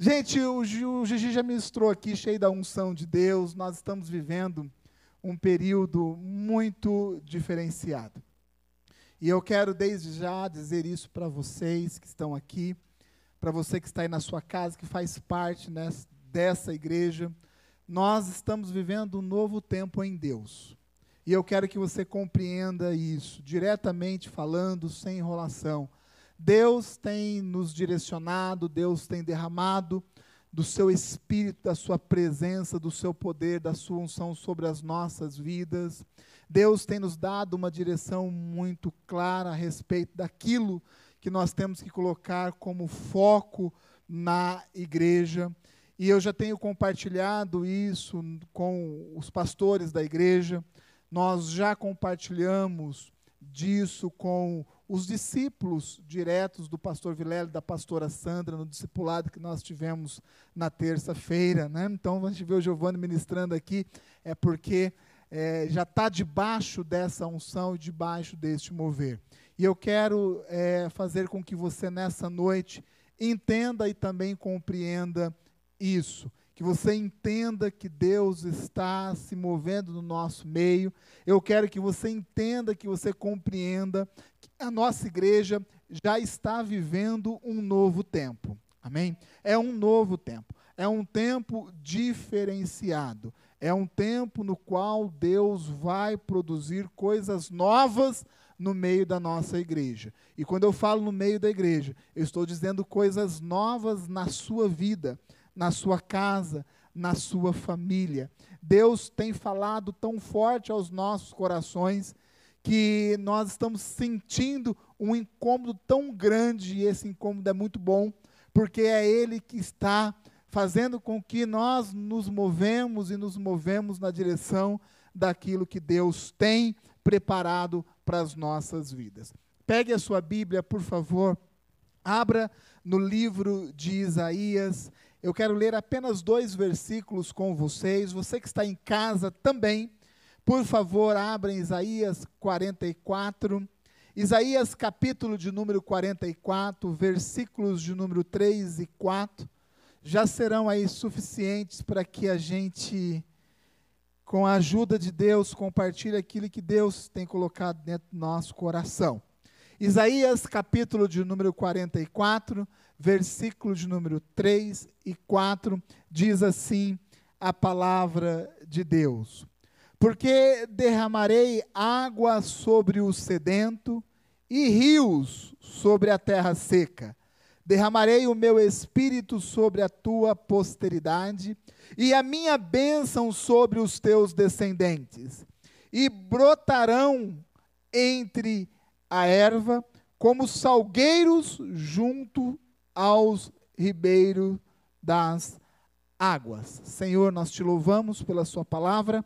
Gente, o, o Gigi já ministrou aqui, cheio da unção de Deus. Nós estamos vivendo um período muito diferenciado. E eu quero desde já dizer isso para vocês que estão aqui, para você que está aí na sua casa, que faz parte nessa, dessa igreja. Nós estamos vivendo um novo tempo em Deus. E eu quero que você compreenda isso, diretamente falando, sem enrolação. Deus tem nos direcionado, Deus tem derramado do seu espírito, da sua presença, do seu poder, da sua unção sobre as nossas vidas. Deus tem nos dado uma direção muito clara a respeito daquilo que nós temos que colocar como foco na igreja. E eu já tenho compartilhado isso com os pastores da igreja. Nós já compartilhamos disso com os discípulos diretos do pastor Vilela e da pastora Sandra no discipulado que nós tivemos na terça-feira. Né? Então, a gente vê o Giovanni ministrando aqui, é porque é, já está debaixo dessa unção e debaixo deste mover. E eu quero é, fazer com que você, nessa noite, entenda e também compreenda isso que você entenda que Deus está se movendo no nosso meio. Eu quero que você entenda, que você compreenda a nossa igreja já está vivendo um novo tempo. Amém? É um novo tempo. É um tempo diferenciado. É um tempo no qual Deus vai produzir coisas novas no meio da nossa igreja. E quando eu falo no meio da igreja, eu estou dizendo coisas novas na sua vida na sua casa, na sua família. Deus tem falado tão forte aos nossos corações que nós estamos sentindo um incômodo tão grande, e esse incômodo é muito bom, porque é Ele que está fazendo com que nós nos movemos e nos movemos na direção daquilo que Deus tem preparado para as nossas vidas. Pegue a sua Bíblia, por favor, abra no livro de Isaías, eu quero ler apenas dois versículos com vocês. Você que está em casa também, por favor, abra Isaías 44. Isaías capítulo de número 44, versículos de número 3 e 4, já serão aí suficientes para que a gente, com a ajuda de Deus, compartilhe aquilo que Deus tem colocado dentro do nosso coração. Isaías capítulo de número 44, versículo de número 3 e 4, diz assim a palavra de Deus: Porque derramarei água sobre o sedento e rios sobre a terra seca. Derramarei o meu espírito sobre a tua posteridade e a minha bênção sobre os teus descendentes. E brotarão entre a erva como salgueiros junto aos ribeiros das águas. Senhor, nós te louvamos pela Sua palavra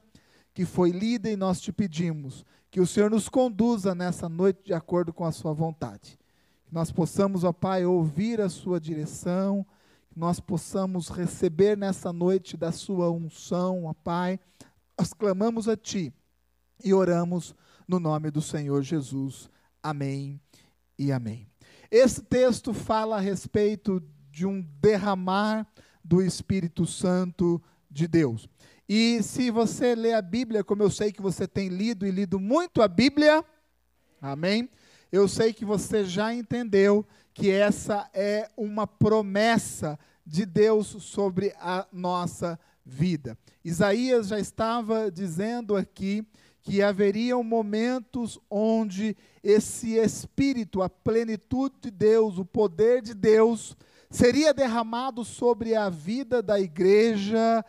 que foi lida e nós te pedimos que o Senhor nos conduza nessa noite de acordo com a Sua vontade. Que nós possamos, ó Pai, ouvir a Sua direção, que nós possamos receber nessa noite da Sua unção, ó Pai. Nós clamamos a Ti e oramos no nome do Senhor Jesus. Amém e amém. Esse texto fala a respeito de um derramar do Espírito Santo de Deus. E se você lê a Bíblia, como eu sei que você tem lido e lido muito a Bíblia, amém? Eu sei que você já entendeu que essa é uma promessa de Deus sobre a nossa vida. Isaías já estava dizendo aqui que haveriam momentos onde esse Espírito, a plenitude de Deus, o poder de Deus, seria derramado sobre a vida da igreja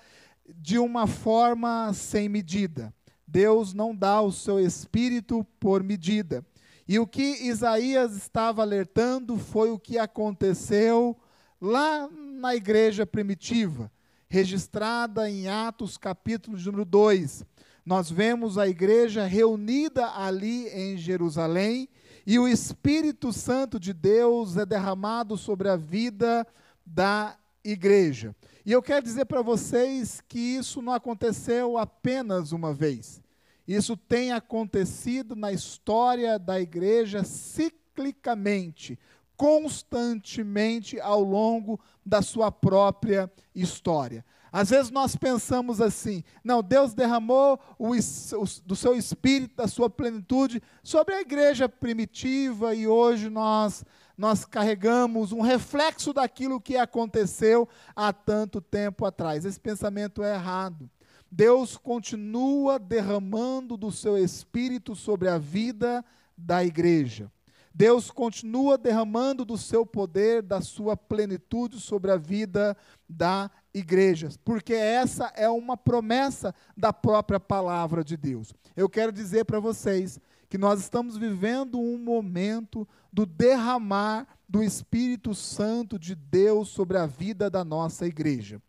de uma forma sem medida. Deus não dá o seu Espírito por medida. E o que Isaías estava alertando foi o que aconteceu lá na igreja primitiva, registrada em Atos capítulo número 2 nós vemos a igreja reunida ali em Jerusalém e o Espírito Santo de Deus é derramado sobre a vida da igreja. E eu quero dizer para vocês que isso não aconteceu apenas uma vez. Isso tem acontecido na história da igreja ciclicamente, constantemente ao longo da sua própria história. Às vezes nós pensamos assim: não, Deus derramou o, o, do seu espírito, da sua plenitude, sobre a igreja primitiva e hoje nós, nós carregamos um reflexo daquilo que aconteceu há tanto tempo atrás. Esse pensamento é errado. Deus continua derramando do seu espírito sobre a vida da igreja. Deus continua derramando do seu poder, da sua plenitude sobre a vida da igreja, porque essa é uma promessa da própria palavra de Deus. Eu quero dizer para vocês que nós estamos vivendo um momento do derramar do Espírito Santo de Deus sobre a vida da nossa igreja.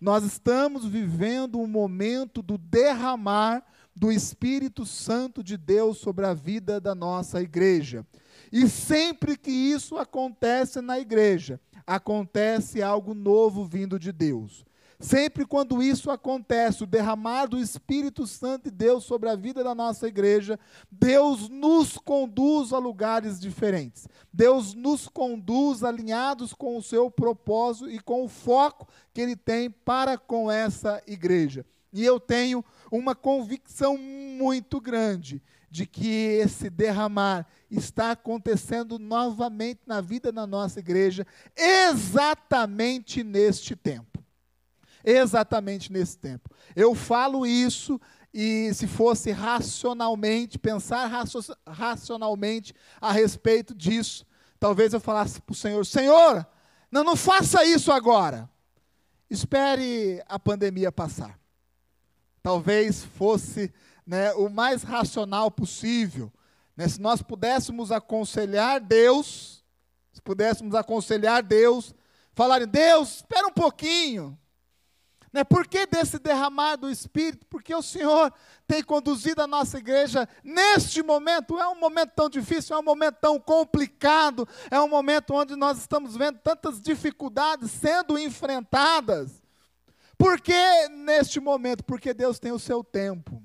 Nós estamos vivendo um momento do derramar do Espírito Santo de Deus sobre a vida da nossa igreja. E sempre que isso acontece na igreja, acontece algo novo vindo de Deus. Sempre quando isso acontece, o derramar do Espírito Santo de Deus sobre a vida da nossa igreja, Deus nos conduz a lugares diferentes. Deus nos conduz alinhados com o seu propósito e com o foco que Ele tem para com essa igreja. E eu tenho uma convicção muito grande de que esse derramar está acontecendo novamente na vida da nossa igreja, exatamente neste tempo. Exatamente nesse tempo. Eu falo isso e se fosse racionalmente, pensar racionalmente a respeito disso, talvez eu falasse para o Senhor: Senhor, não, não faça isso agora. Espere a pandemia passar. Talvez fosse né, o mais racional possível. Né? Se nós pudéssemos aconselhar Deus, se pudéssemos aconselhar Deus, falar, Deus, espera um pouquinho. Né? Por que desse derramar do Espírito? Porque o Senhor tem conduzido a nossa igreja neste momento. É um momento tão difícil, é um momento tão complicado, é um momento onde nós estamos vendo tantas dificuldades sendo enfrentadas. Por que neste momento? Porque Deus tem o seu tempo.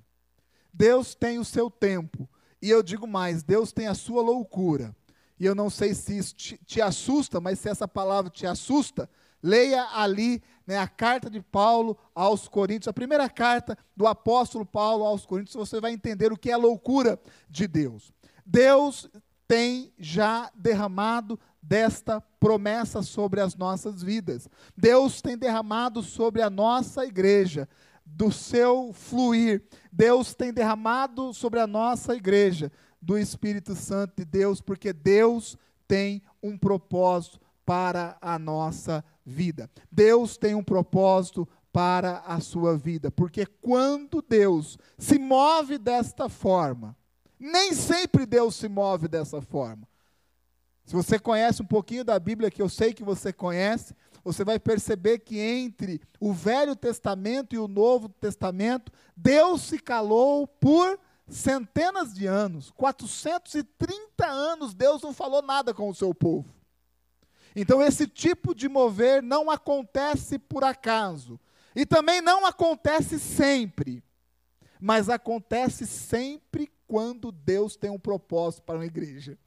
Deus tem o seu tempo. E eu digo mais: Deus tem a sua loucura. E eu não sei se isso te, te assusta, mas se essa palavra te assusta, leia ali né, a carta de Paulo aos Coríntios, a primeira carta do apóstolo Paulo aos Coríntios, você vai entender o que é a loucura de Deus. Deus tem já derramado desta promessa sobre as nossas vidas. Deus tem derramado sobre a nossa igreja do seu fluir. Deus tem derramado sobre a nossa igreja do Espírito Santo de Deus, porque Deus tem um propósito para a nossa vida. Deus tem um propósito para a sua vida, porque quando Deus se move desta forma, nem sempre Deus se move dessa forma. Se você conhece um pouquinho da Bíblia, que eu sei que você conhece, você vai perceber que entre o Velho Testamento e o Novo Testamento, Deus se calou por centenas de anos, 430 anos, Deus não falou nada com o seu povo. Então, esse tipo de mover não acontece por acaso. E também não acontece sempre. Mas acontece sempre quando Deus tem um propósito para uma igreja.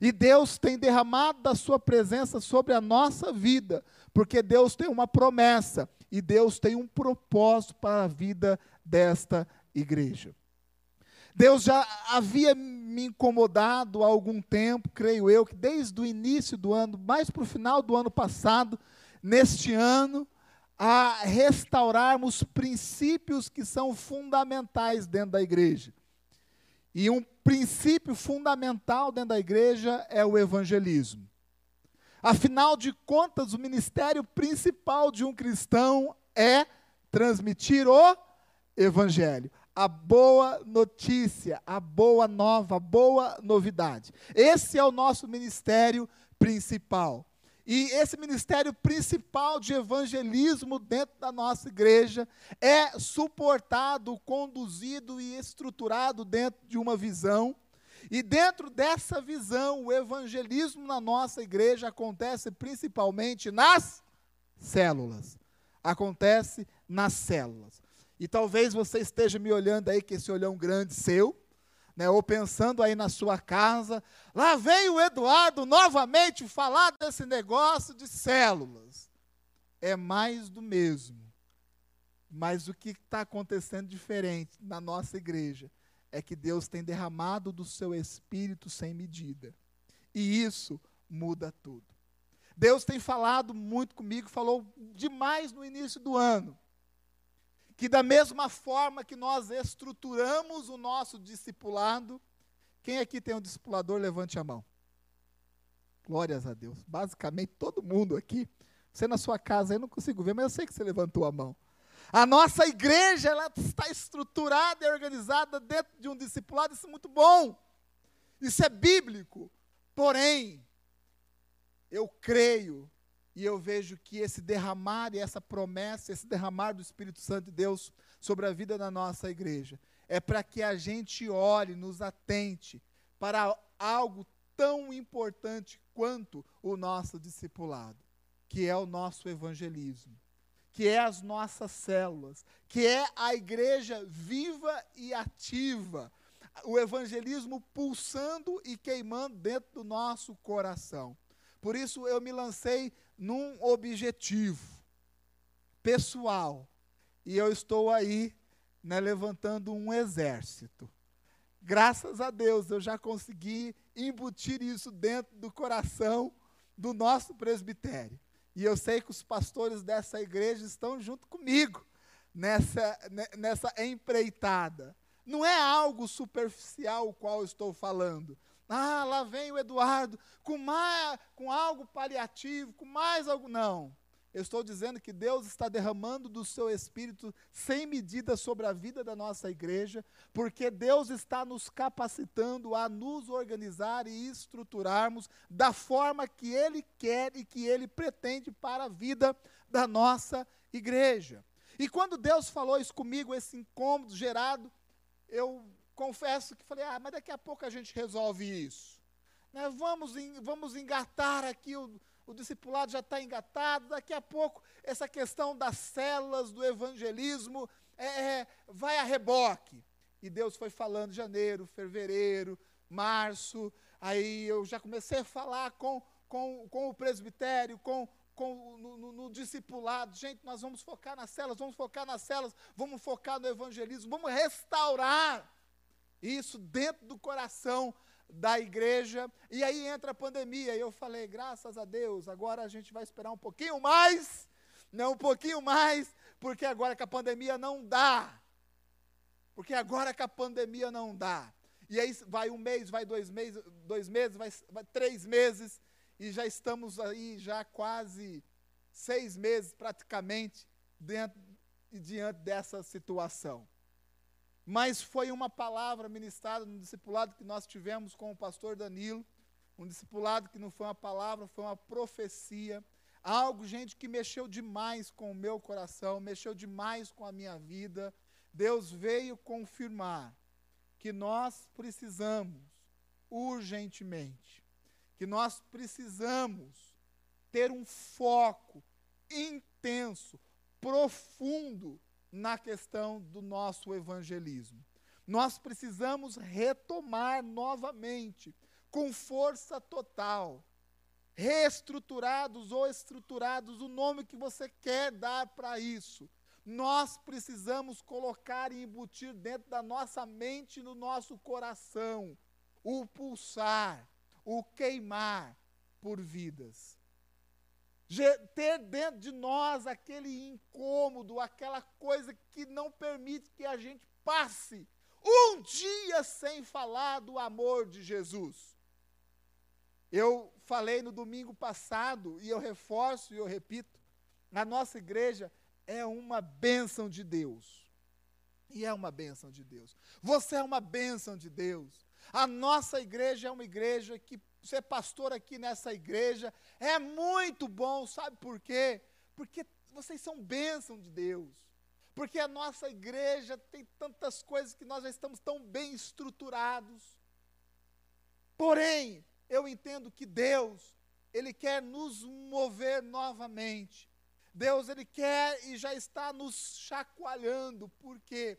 E Deus tem derramado da sua presença sobre a nossa vida, porque Deus tem uma promessa e Deus tem um propósito para a vida desta igreja. Deus já havia me incomodado há algum tempo, creio eu, que desde o início do ano, mais para o final do ano passado, neste ano, a restaurarmos princípios que são fundamentais dentro da igreja. E um princípio fundamental dentro da igreja é o evangelismo. Afinal de contas, o ministério principal de um cristão é transmitir o evangelho, a boa notícia, a boa nova, a boa novidade. Esse é o nosso ministério principal. E esse ministério principal de evangelismo dentro da nossa igreja é suportado, conduzido e estruturado dentro de uma visão. E dentro dessa visão, o evangelismo na nossa igreja acontece principalmente nas células. Acontece nas células. E talvez você esteja me olhando aí com esse olhão grande seu, né, ou pensando aí na sua casa, lá vem o Eduardo novamente falar desse negócio de células. É mais do mesmo. Mas o que está acontecendo diferente na nossa igreja é que Deus tem derramado do seu espírito sem medida. E isso muda tudo. Deus tem falado muito comigo, falou demais no início do ano que da mesma forma que nós estruturamos o nosso discipulado, quem aqui tem um discipulador, levante a mão. Glórias a Deus. Basicamente todo mundo aqui. Você na sua casa, eu não consigo ver, mas eu sei que você levantou a mão. A nossa igreja ela está estruturada e organizada dentro de um discipulado, isso é muito bom. Isso é bíblico. Porém, eu creio e eu vejo que esse derramar e essa promessa, esse derramar do Espírito Santo de Deus sobre a vida da nossa igreja, é para que a gente olhe, nos atente para algo tão importante quanto o nosso discipulado, que é o nosso evangelismo, que é as nossas células, que é a igreja viva e ativa, o evangelismo pulsando e queimando dentro do nosso coração. Por isso eu me lancei num objetivo pessoal. E eu estou aí né, levantando um exército. Graças a Deus eu já consegui embutir isso dentro do coração do nosso presbitério. E eu sei que os pastores dessa igreja estão junto comigo nessa, né, nessa empreitada. Não é algo superficial o qual estou falando, ah, lá vem o Eduardo com, mais, com algo paliativo, com mais algo. Não. Eu estou dizendo que Deus está derramando do seu espírito sem medida sobre a vida da nossa igreja, porque Deus está nos capacitando a nos organizar e estruturarmos da forma que Ele quer e que Ele pretende para a vida da nossa igreja. E quando Deus falou isso comigo, esse incômodo gerado, eu confesso que falei, ah, mas daqui a pouco a gente resolve isso. Né, vamos, vamos engatar aqui, o, o discipulado já está engatado, daqui a pouco essa questão das células, do evangelismo, é, é, vai a reboque. E Deus foi falando janeiro, fevereiro, março, aí eu já comecei a falar com, com, com o presbitério, com, com, no, no, no, discipulado, gente, nós vamos focar nas celas, vamos focar nas celas, vamos focar no evangelismo, vamos restaurar isso dentro do coração da igreja. E aí entra a pandemia. E eu falei, graças a Deus, agora a gente vai esperar um pouquinho mais. Não, um pouquinho mais, porque agora que a pandemia não dá. Porque agora que a pandemia não dá. E aí vai um mês, vai dois meses, dois meses, vai, vai três meses, e já estamos aí já quase seis meses praticamente dentro e diante dessa situação mas foi uma palavra ministrada no discipulado que nós tivemos com o pastor Danilo, um discipulado que não foi uma palavra, foi uma profecia, algo, gente, que mexeu demais com o meu coração, mexeu demais com a minha vida. Deus veio confirmar que nós precisamos urgentemente, que nós precisamos ter um foco intenso, profundo na questão do nosso evangelismo. Nós precisamos retomar novamente, com força total, reestruturados ou estruturados, o nome que você quer dar para isso. Nós precisamos colocar e embutir dentro da nossa mente no nosso coração o pulsar, o queimar por vidas ter dentro de nós aquele incômodo, aquela coisa que não permite que a gente passe um dia sem falar do amor de Jesus. Eu falei no domingo passado, e eu reforço e eu repito, a nossa igreja é uma bênção de Deus. E é uma bênção de Deus. Você é uma bênção de Deus. A nossa igreja é uma igreja que ser pastor aqui nessa igreja é muito bom, sabe por quê? Porque vocês são bênção de Deus. Porque a nossa igreja tem tantas coisas que nós já estamos tão bem estruturados. Porém, eu entendo que Deus, Ele quer nos mover novamente. Deus, Ele quer e já está nos chacoalhando. Por quê? porque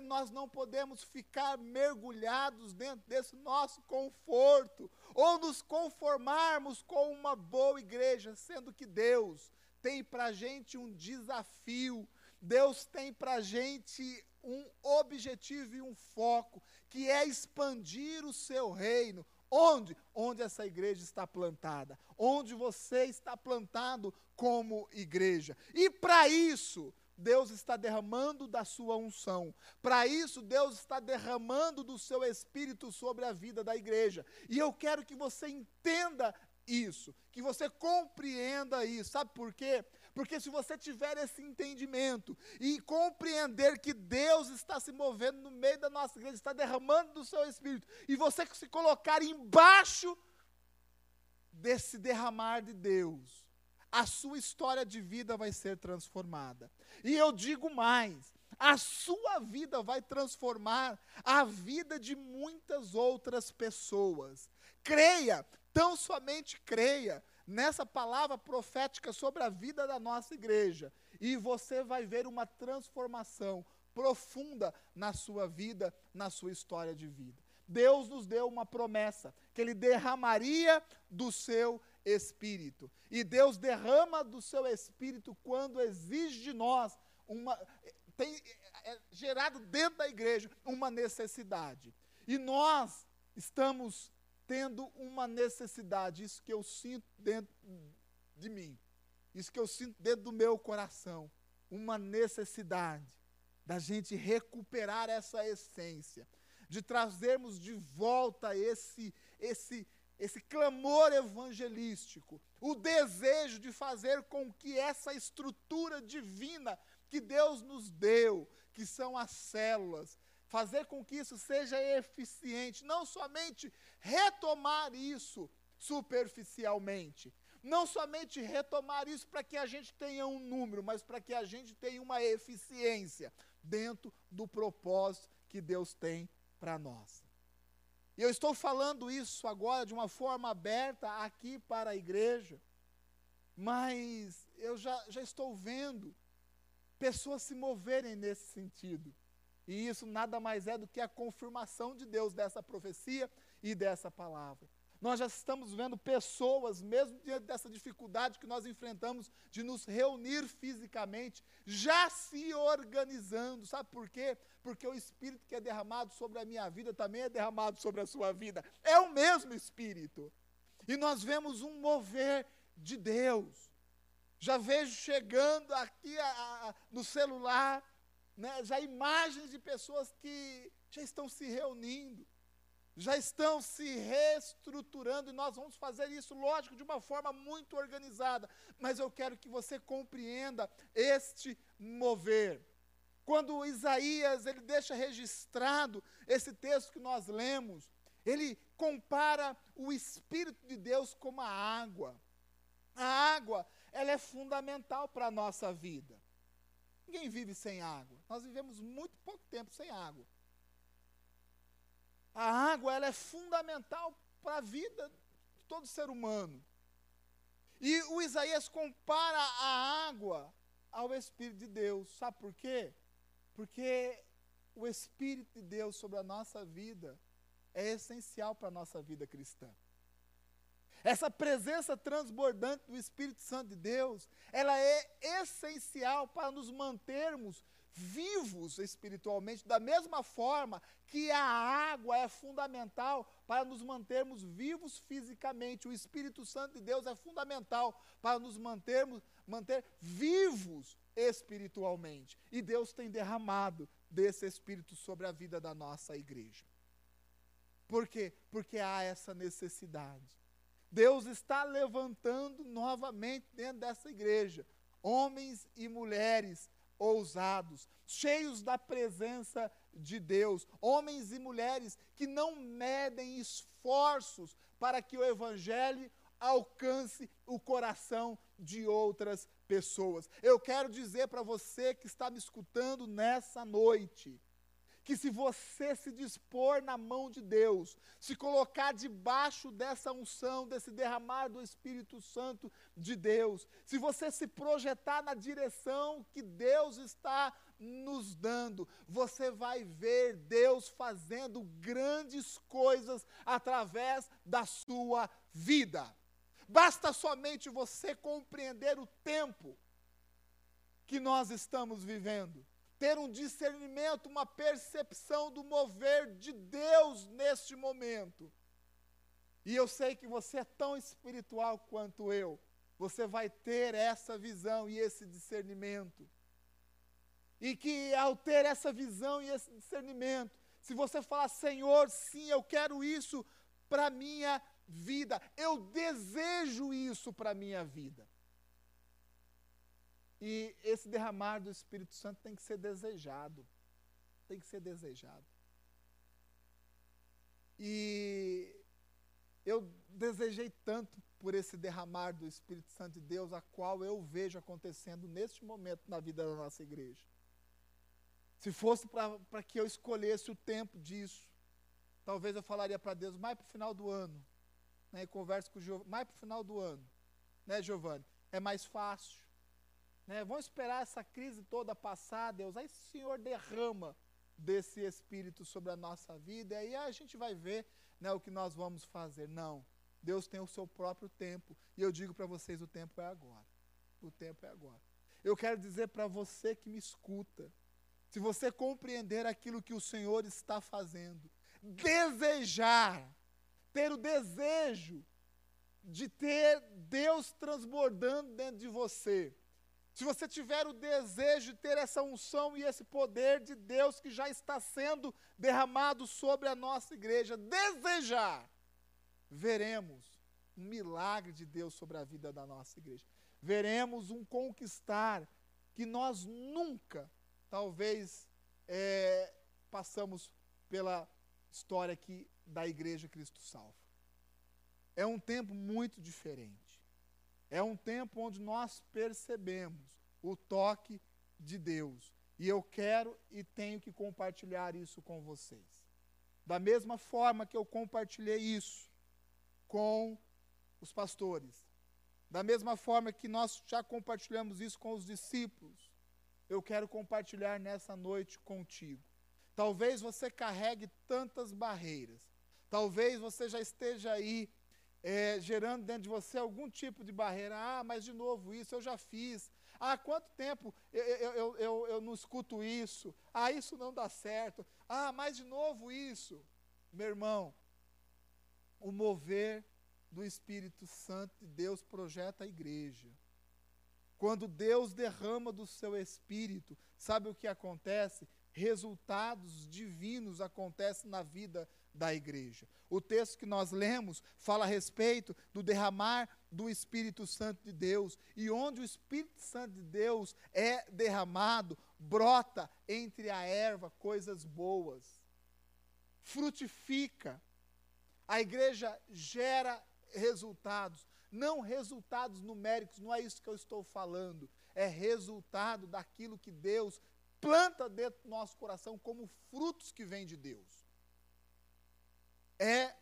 nós não podemos ficar mergulhados dentro desse nosso conforto, ou nos conformarmos com uma boa igreja, sendo que Deus tem para a gente um desafio, Deus tem para a gente um objetivo e um foco, que é expandir o seu reino. Onde? Onde essa igreja está plantada. Onde você está plantado como igreja. E para isso, Deus está derramando da sua unção. Para isso, Deus está derramando do seu espírito sobre a vida da igreja. E eu quero que você entenda isso, que você compreenda isso. Sabe por quê? Porque se você tiver esse entendimento e compreender que Deus está se movendo no meio da nossa igreja, está derramando do seu espírito, e você se colocar embaixo desse derramar de Deus, a sua história de vida vai ser transformada. E eu digo mais, a sua vida vai transformar a vida de muitas outras pessoas. Creia, tão somente creia nessa palavra profética sobre a vida da nossa igreja. E você vai ver uma transformação profunda na sua vida, na sua história de vida. Deus nos deu uma promessa, que Ele derramaria do seu espírito. E Deus derrama do seu espírito quando exige de nós uma. Tem é, gerado dentro da igreja uma necessidade. E nós estamos tendo uma necessidade, isso que eu sinto dentro de mim, isso que eu sinto dentro do meu coração, uma necessidade da gente recuperar essa essência, de trazermos de volta esse esse esse clamor evangelístico, o desejo de fazer com que essa estrutura divina que Deus nos deu, que são as células, fazer com que isso seja eficiente, não somente retomar isso superficialmente, não somente retomar isso para que a gente tenha um número, mas para que a gente tenha uma eficiência dentro do propósito que Deus tem para nós. E eu estou falando isso agora de uma forma aberta aqui para a igreja, mas eu já, já estou vendo pessoas se moverem nesse sentido. E isso nada mais é do que a confirmação de Deus dessa profecia e dessa palavra. Nós já estamos vendo pessoas, mesmo diante dessa dificuldade que nós enfrentamos de nos reunir fisicamente, já se organizando. Sabe por quê? Porque o Espírito que é derramado sobre a minha vida também é derramado sobre a sua vida. É o mesmo Espírito. E nós vemos um mover de Deus. Já vejo chegando aqui a, a, no celular né, já imagens de pessoas que já estão se reunindo, já estão se reestruturando, e nós vamos fazer isso, lógico, de uma forma muito organizada, mas eu quero que você compreenda este mover. Quando Isaías ele deixa registrado esse texto que nós lemos, ele compara o Espírito de Deus como a água. A água, ela é fundamental para a nossa vida. Ninguém vive sem água. Nós vivemos muito pouco tempo sem água. A água ela é fundamental para a vida de todo ser humano. E o Isaías compara a água ao Espírito de Deus. Sabe por quê? Porque o Espírito de Deus sobre a nossa vida é essencial para a nossa vida cristã. Essa presença transbordante do Espírito Santo de Deus, ela é essencial para nos mantermos vivos espiritualmente, da mesma forma que a água é fundamental para nos mantermos vivos fisicamente. O Espírito Santo de Deus é fundamental para nos mantermos manter vivos espiritualmente. E Deus tem derramado desse espírito sobre a vida da nossa igreja. Por quê? Porque há essa necessidade. Deus está levantando novamente dentro dessa igreja homens e mulheres ousados, cheios da presença de Deus, homens e mulheres que não medem esforços para que o evangelho alcance o coração de outras pessoas. Eu quero dizer para você que está me escutando nessa noite, que se você se dispor na mão de Deus, se colocar debaixo dessa unção, desse derramar do Espírito Santo de Deus, se você se projetar na direção que Deus está nos dando, você vai ver Deus fazendo grandes coisas através da sua vida. Basta somente você compreender o tempo que nós estamos vivendo ter um discernimento, uma percepção do mover de Deus neste momento. E eu sei que você é tão espiritual quanto eu. Você vai ter essa visão e esse discernimento. E que ao ter essa visão e esse discernimento, se você falar, Senhor, sim, eu quero isso para minha vida, eu desejo isso para minha vida. E esse derramar do Espírito Santo tem que ser desejado. Tem que ser desejado. E eu desejei tanto por esse derramar do Espírito Santo de Deus, a qual eu vejo acontecendo neste momento na vida da nossa igreja. Se fosse para que eu escolhesse o tempo disso, talvez eu falaria para Deus mais para o final do ano. Né, e converso com o Giovanni, mais para o final do ano. Né, Giovanni? É mais fácil. Né? Vamos esperar essa crise toda passar, Deus. Aí o Senhor derrama desse Espírito sobre a nossa vida, e aí a gente vai ver né, o que nós vamos fazer. Não. Deus tem o seu próprio tempo. E eu digo para vocês: o tempo é agora. O tempo é agora. Eu quero dizer para você que me escuta: se você compreender aquilo que o Senhor está fazendo, desejar, ter o desejo de ter Deus transbordando dentro de você, se você tiver o desejo de ter essa unção e esse poder de Deus que já está sendo derramado sobre a nossa igreja, desejar, veremos um milagre de Deus sobre a vida da nossa igreja. Veremos um conquistar que nós nunca, talvez, é, passamos pela história aqui da Igreja Cristo Salva. É um tempo muito diferente. É um tempo onde nós percebemos o toque de Deus. E eu quero e tenho que compartilhar isso com vocês. Da mesma forma que eu compartilhei isso com os pastores, da mesma forma que nós já compartilhamos isso com os discípulos, eu quero compartilhar nessa noite contigo. Talvez você carregue tantas barreiras, talvez você já esteja aí é, gerando dentro de você algum tipo de barreira. Ah, mas de novo isso eu já fiz. Há ah, quanto tempo eu, eu, eu, eu não escuto isso? Ah, isso não dá certo. Ah, mas de novo isso. Meu irmão, o mover do Espírito Santo de Deus projeta a igreja. Quando Deus derrama do seu Espírito, sabe o que acontece? Resultados divinos acontecem na vida da igreja. O texto que nós lemos fala a respeito do derramar do Espírito Santo de Deus. E onde o Espírito Santo de Deus é derramado, brota entre a erva coisas boas. Frutifica. A igreja gera resultados, não resultados numéricos, não é isso que eu estou falando. É resultado daquilo que Deus planta dentro do nosso coração como frutos que vêm de Deus é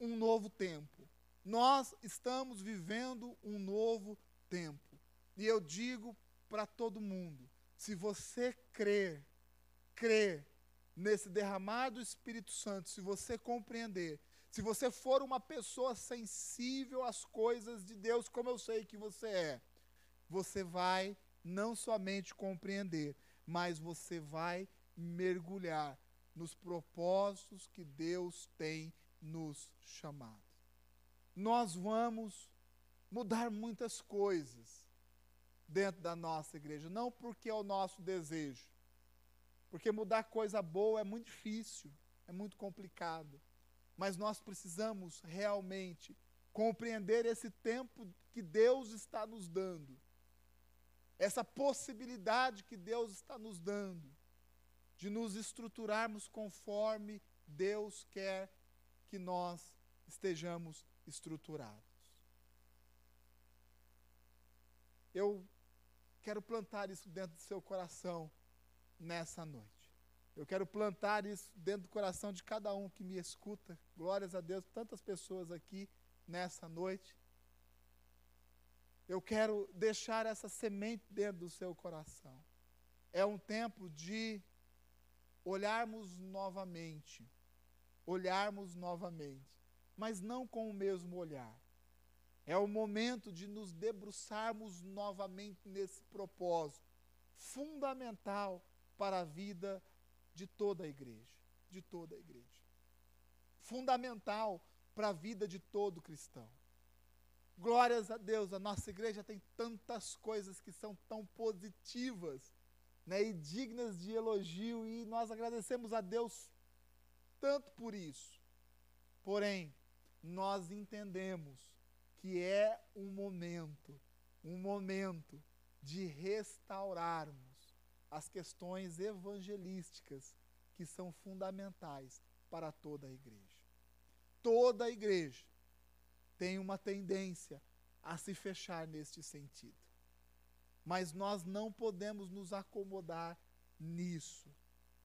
um novo tempo. Nós estamos vivendo um novo tempo. E eu digo para todo mundo: se você crer, crer nesse derramar do Espírito Santo, se você compreender, se você for uma pessoa sensível às coisas de Deus, como eu sei que você é, você vai não somente compreender, mas você vai mergulhar nos propósitos que Deus tem nos chamado. Nós vamos mudar muitas coisas dentro da nossa igreja, não porque é o nosso desejo, porque mudar coisa boa é muito difícil, é muito complicado, mas nós precisamos realmente compreender esse tempo que Deus está nos dando, essa possibilidade que Deus está nos dando de nos estruturarmos conforme Deus quer que nós estejamos estruturados. Eu quero plantar isso dentro do seu coração nessa noite. Eu quero plantar isso dentro do coração de cada um que me escuta. Glórias a Deus, tantas pessoas aqui nessa noite. Eu quero deixar essa semente dentro do seu coração. É um tempo de olharmos novamente, olharmos novamente, mas não com o mesmo olhar. É o momento de nos debruçarmos novamente nesse propósito fundamental para a vida de toda a igreja, de toda a igreja. Fundamental para a vida de todo cristão. Glórias a Deus, a nossa igreja tem tantas coisas que são tão positivas né, e dignas de elogio, e nós agradecemos a Deus tanto por isso. Porém, nós entendemos que é um momento, um momento de restaurarmos as questões evangelísticas que são fundamentais para toda a igreja. Toda a igreja tem uma tendência a se fechar neste sentido. Mas nós não podemos nos acomodar nisso.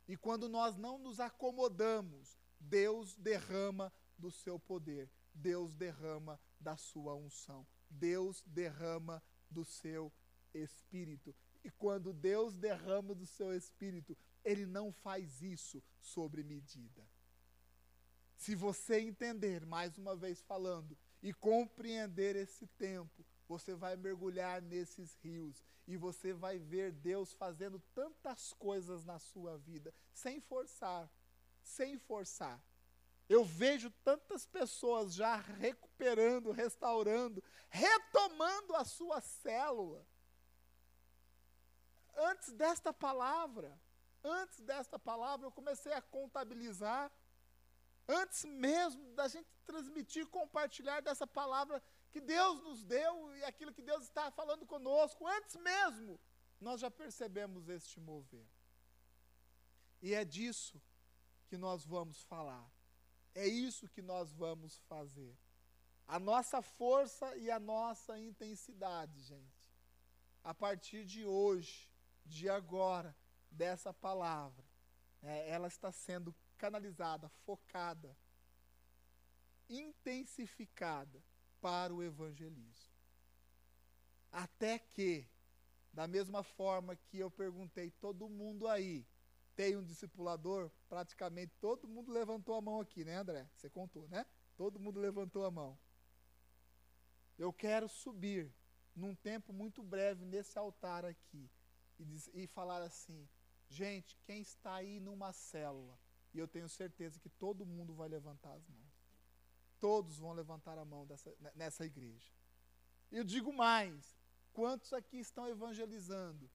E quando nós não nos acomodamos, Deus derrama do seu poder, Deus derrama da sua unção, Deus derrama do seu espírito. E quando Deus derrama do seu espírito, ele não faz isso sobre medida. Se você entender, mais uma vez falando, e compreender esse tempo, você vai mergulhar nesses rios e você vai ver Deus fazendo tantas coisas na sua vida, sem forçar, sem forçar. Eu vejo tantas pessoas já recuperando, restaurando, retomando a sua célula. Antes desta palavra, antes desta palavra, eu comecei a contabilizar Antes mesmo da gente transmitir, compartilhar dessa palavra que Deus nos deu e aquilo que Deus está falando conosco, antes mesmo, nós já percebemos este mover. E é disso que nós vamos falar. É isso que nós vamos fazer. A nossa força e a nossa intensidade, gente. A partir de hoje, de agora, dessa palavra, é, ela está sendo canalizada, focada, intensificada para o evangelismo. Até que, da mesma forma que eu perguntei, todo mundo aí tem um discipulador? Praticamente todo mundo levantou a mão aqui, né, André? Você contou, né? Todo mundo levantou a mão. Eu quero subir num tempo muito breve nesse altar aqui e, diz, e falar assim: gente, quem está aí numa célula, e eu tenho certeza que todo mundo vai levantar as mãos. Todos vão levantar a mão dessa, nessa igreja. Eu digo mais: quantos aqui estão evangelizando?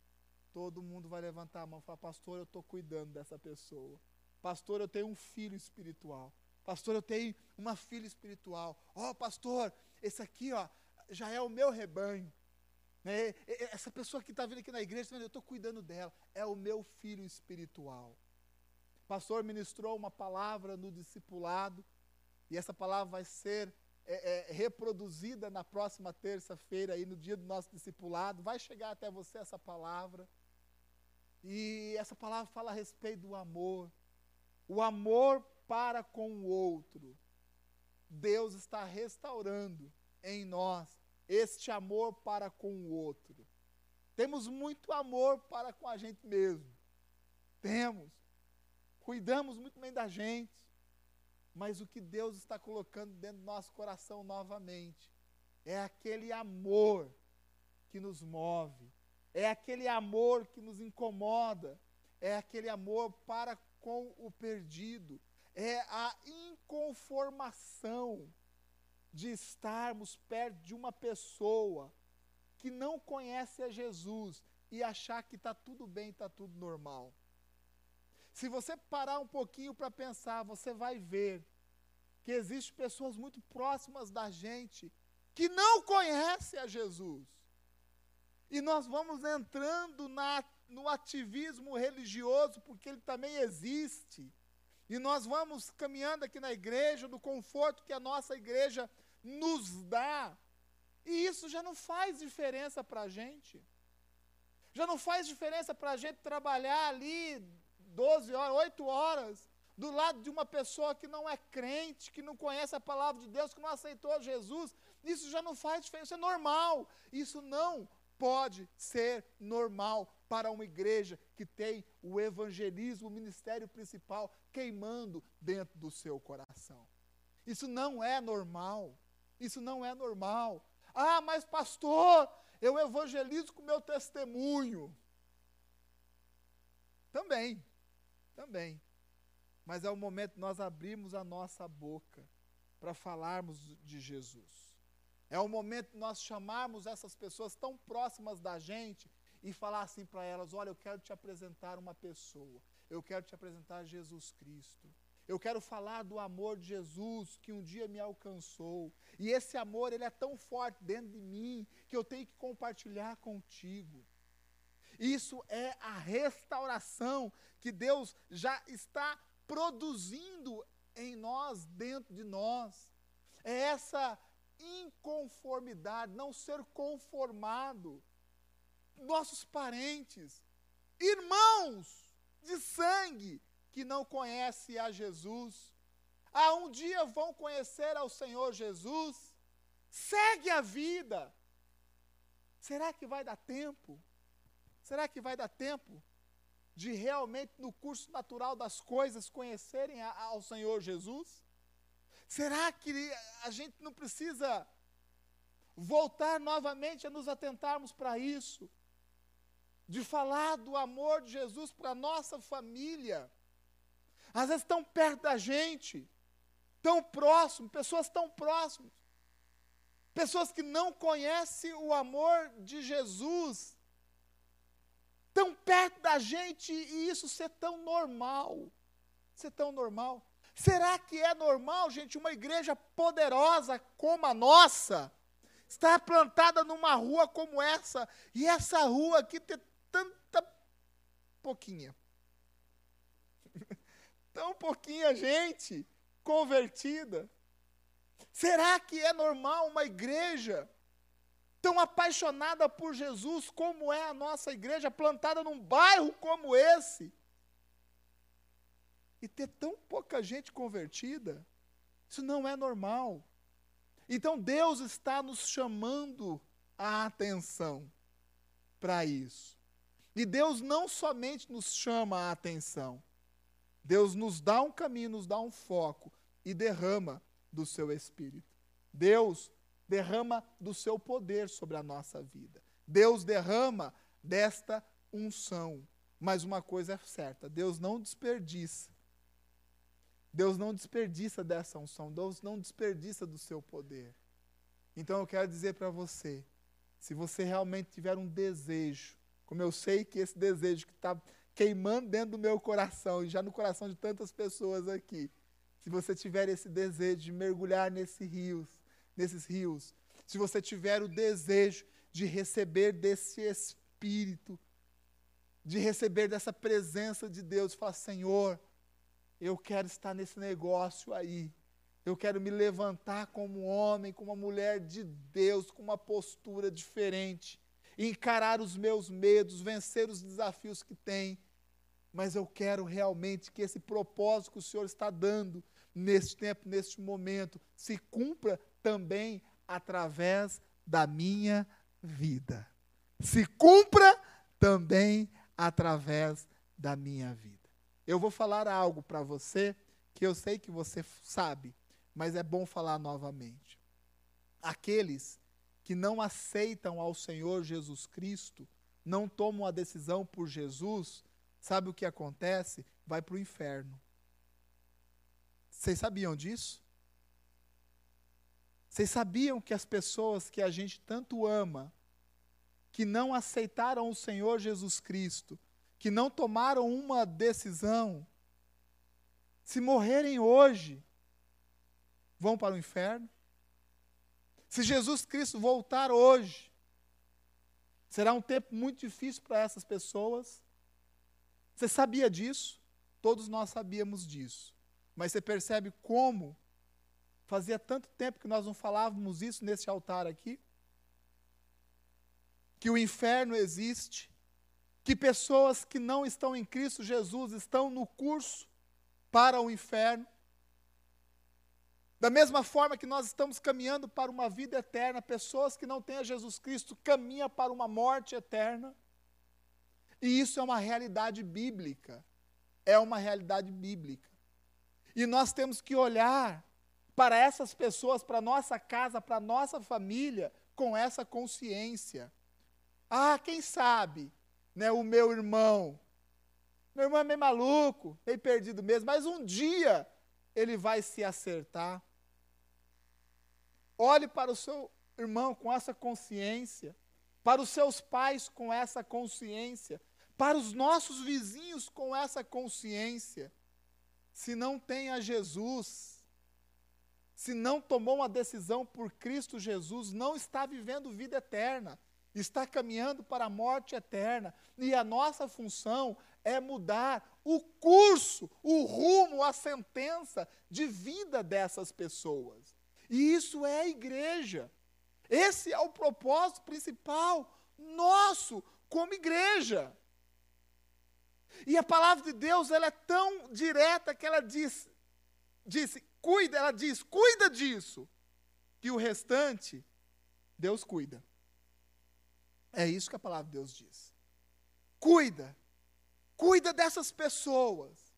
Todo mundo vai levantar a mão e falar: Pastor, eu estou cuidando dessa pessoa. Pastor, eu tenho um filho espiritual. Pastor, eu tenho uma filha espiritual. Ó, oh, pastor, esse aqui ó, já é o meu rebanho. Né? Essa pessoa que está vindo aqui na igreja, eu estou cuidando dela. É o meu filho espiritual pastor ministrou uma palavra no discipulado, e essa palavra vai ser é, é, reproduzida na próxima terça-feira, aí no dia do nosso discipulado. Vai chegar até você essa palavra. E essa palavra fala a respeito do amor. O amor para com o outro. Deus está restaurando em nós este amor para com o outro. Temos muito amor para com a gente mesmo. Temos cuidamos muito bem da gente, mas o que Deus está colocando dentro do nosso coração novamente é aquele amor que nos move, é aquele amor que nos incomoda, é aquele amor para com o perdido, é a inconformação de estarmos perto de uma pessoa que não conhece a Jesus e achar que está tudo bem, está tudo normal. Se você parar um pouquinho para pensar, você vai ver que existem pessoas muito próximas da gente que não conhecem a Jesus. E nós vamos entrando na, no ativismo religioso, porque ele também existe. E nós vamos caminhando aqui na igreja, no conforto que a nossa igreja nos dá. E isso já não faz diferença para a gente. Já não faz diferença para a gente trabalhar ali 12 horas, 8 horas, do lado de uma pessoa que não é crente, que não conhece a palavra de Deus, que não aceitou Jesus, isso já não faz diferença, é normal. Isso não pode ser normal para uma igreja que tem o evangelismo, o ministério principal queimando dentro do seu coração. Isso não é normal. Isso não é normal. Ah, mas pastor, eu evangelizo com meu testemunho. Também, também. Mas é o momento de nós abrirmos a nossa boca para falarmos de Jesus. É o momento de nós chamarmos essas pessoas tão próximas da gente e falar assim para elas: olha, eu quero te apresentar uma pessoa, eu quero te apresentar Jesus Cristo. Eu quero falar do amor de Jesus que um dia me alcançou. E esse amor, ele é tão forte dentro de mim que eu tenho que compartilhar contigo. Isso é a restauração que Deus já está produzindo em nós, dentro de nós. É essa inconformidade, não ser conformado. Nossos parentes, irmãos de sangue que não conhecem a Jesus, ah, um dia vão conhecer ao Senhor Jesus, segue a vida. Será que vai dar tempo? Será que vai dar tempo de realmente, no curso natural das coisas, conhecerem a, ao Senhor Jesus? Será que a gente não precisa voltar novamente a nos atentarmos para isso? De falar do amor de Jesus para a nossa família. Às vezes tão perto da gente, tão próximo, pessoas tão próximas. Pessoas que não conhecem o amor de Jesus, tão perto da gente e isso ser tão normal. Ser tão normal. Será que é normal, gente, uma igreja poderosa como a nossa estar plantada numa rua como essa e essa rua aqui ter tanta pouquinha? Tão pouquinha gente convertida. Será que é normal uma igreja tão apaixonada por Jesus como é a nossa igreja, plantada num bairro como esse? e ter tão pouca gente convertida, isso não é normal. Então Deus está nos chamando a atenção para isso. E Deus não somente nos chama a atenção, Deus nos dá um caminho, nos dá um foco e derrama do seu espírito. Deus derrama do seu poder sobre a nossa vida. Deus derrama desta unção. Mas uma coisa é certa: Deus não desperdiça Deus não desperdiça dessa unção, Deus não desperdiça do seu poder. Então eu quero dizer para você, se você realmente tiver um desejo, como eu sei que esse desejo que está queimando dentro do meu coração e já no coração de tantas pessoas aqui, se você tiver esse desejo de mergulhar nesses rios, nesses rios, se você tiver o desejo de receber desse Espírito, de receber dessa presença de Deus, falar, Senhor, eu quero estar nesse negócio aí. Eu quero me levantar como homem, como uma mulher de Deus, com uma postura diferente, encarar os meus medos, vencer os desafios que tem. Mas eu quero realmente que esse propósito que o Senhor está dando neste tempo, neste momento, se cumpra também através da minha vida. Se cumpra também através da minha vida. Eu vou falar algo para você que eu sei que você sabe, mas é bom falar novamente. Aqueles que não aceitam ao Senhor Jesus Cristo, não tomam a decisão por Jesus, sabe o que acontece? Vai para o inferno. Vocês sabiam disso? Vocês sabiam que as pessoas que a gente tanto ama, que não aceitaram o Senhor Jesus Cristo, que não tomaram uma decisão, se morrerem hoje, vão para o inferno? Se Jesus Cristo voltar hoje, será um tempo muito difícil para essas pessoas. Você sabia disso? Todos nós sabíamos disso. Mas você percebe como fazia tanto tempo que nós não falávamos isso nesse altar aqui? Que o inferno existe que pessoas que não estão em Cristo Jesus estão no curso para o inferno. Da mesma forma que nós estamos caminhando para uma vida eterna, pessoas que não têm a Jesus Cristo caminham para uma morte eterna. E isso é uma realidade bíblica. É uma realidade bíblica. E nós temos que olhar para essas pessoas, para nossa casa, para nossa família, com essa consciência. Ah, quem sabe né, o meu irmão. Meu irmão é meio maluco, meio perdido mesmo, mas um dia ele vai se acertar. Olhe para o seu irmão com essa consciência, para os seus pais com essa consciência, para os nossos vizinhos com essa consciência. Se não tem a Jesus, se não tomou uma decisão por Cristo Jesus, não está vivendo vida eterna está caminhando para a morte eterna. E a nossa função é mudar o curso, o rumo, a sentença de vida dessas pessoas. E isso é a igreja. Esse é o propósito principal nosso como igreja. E a palavra de Deus, ela é tão direta que ela diz, disse, cuida, ela diz, cuida disso, que o restante Deus cuida. É isso que a palavra de Deus diz. Cuida. Cuida dessas pessoas.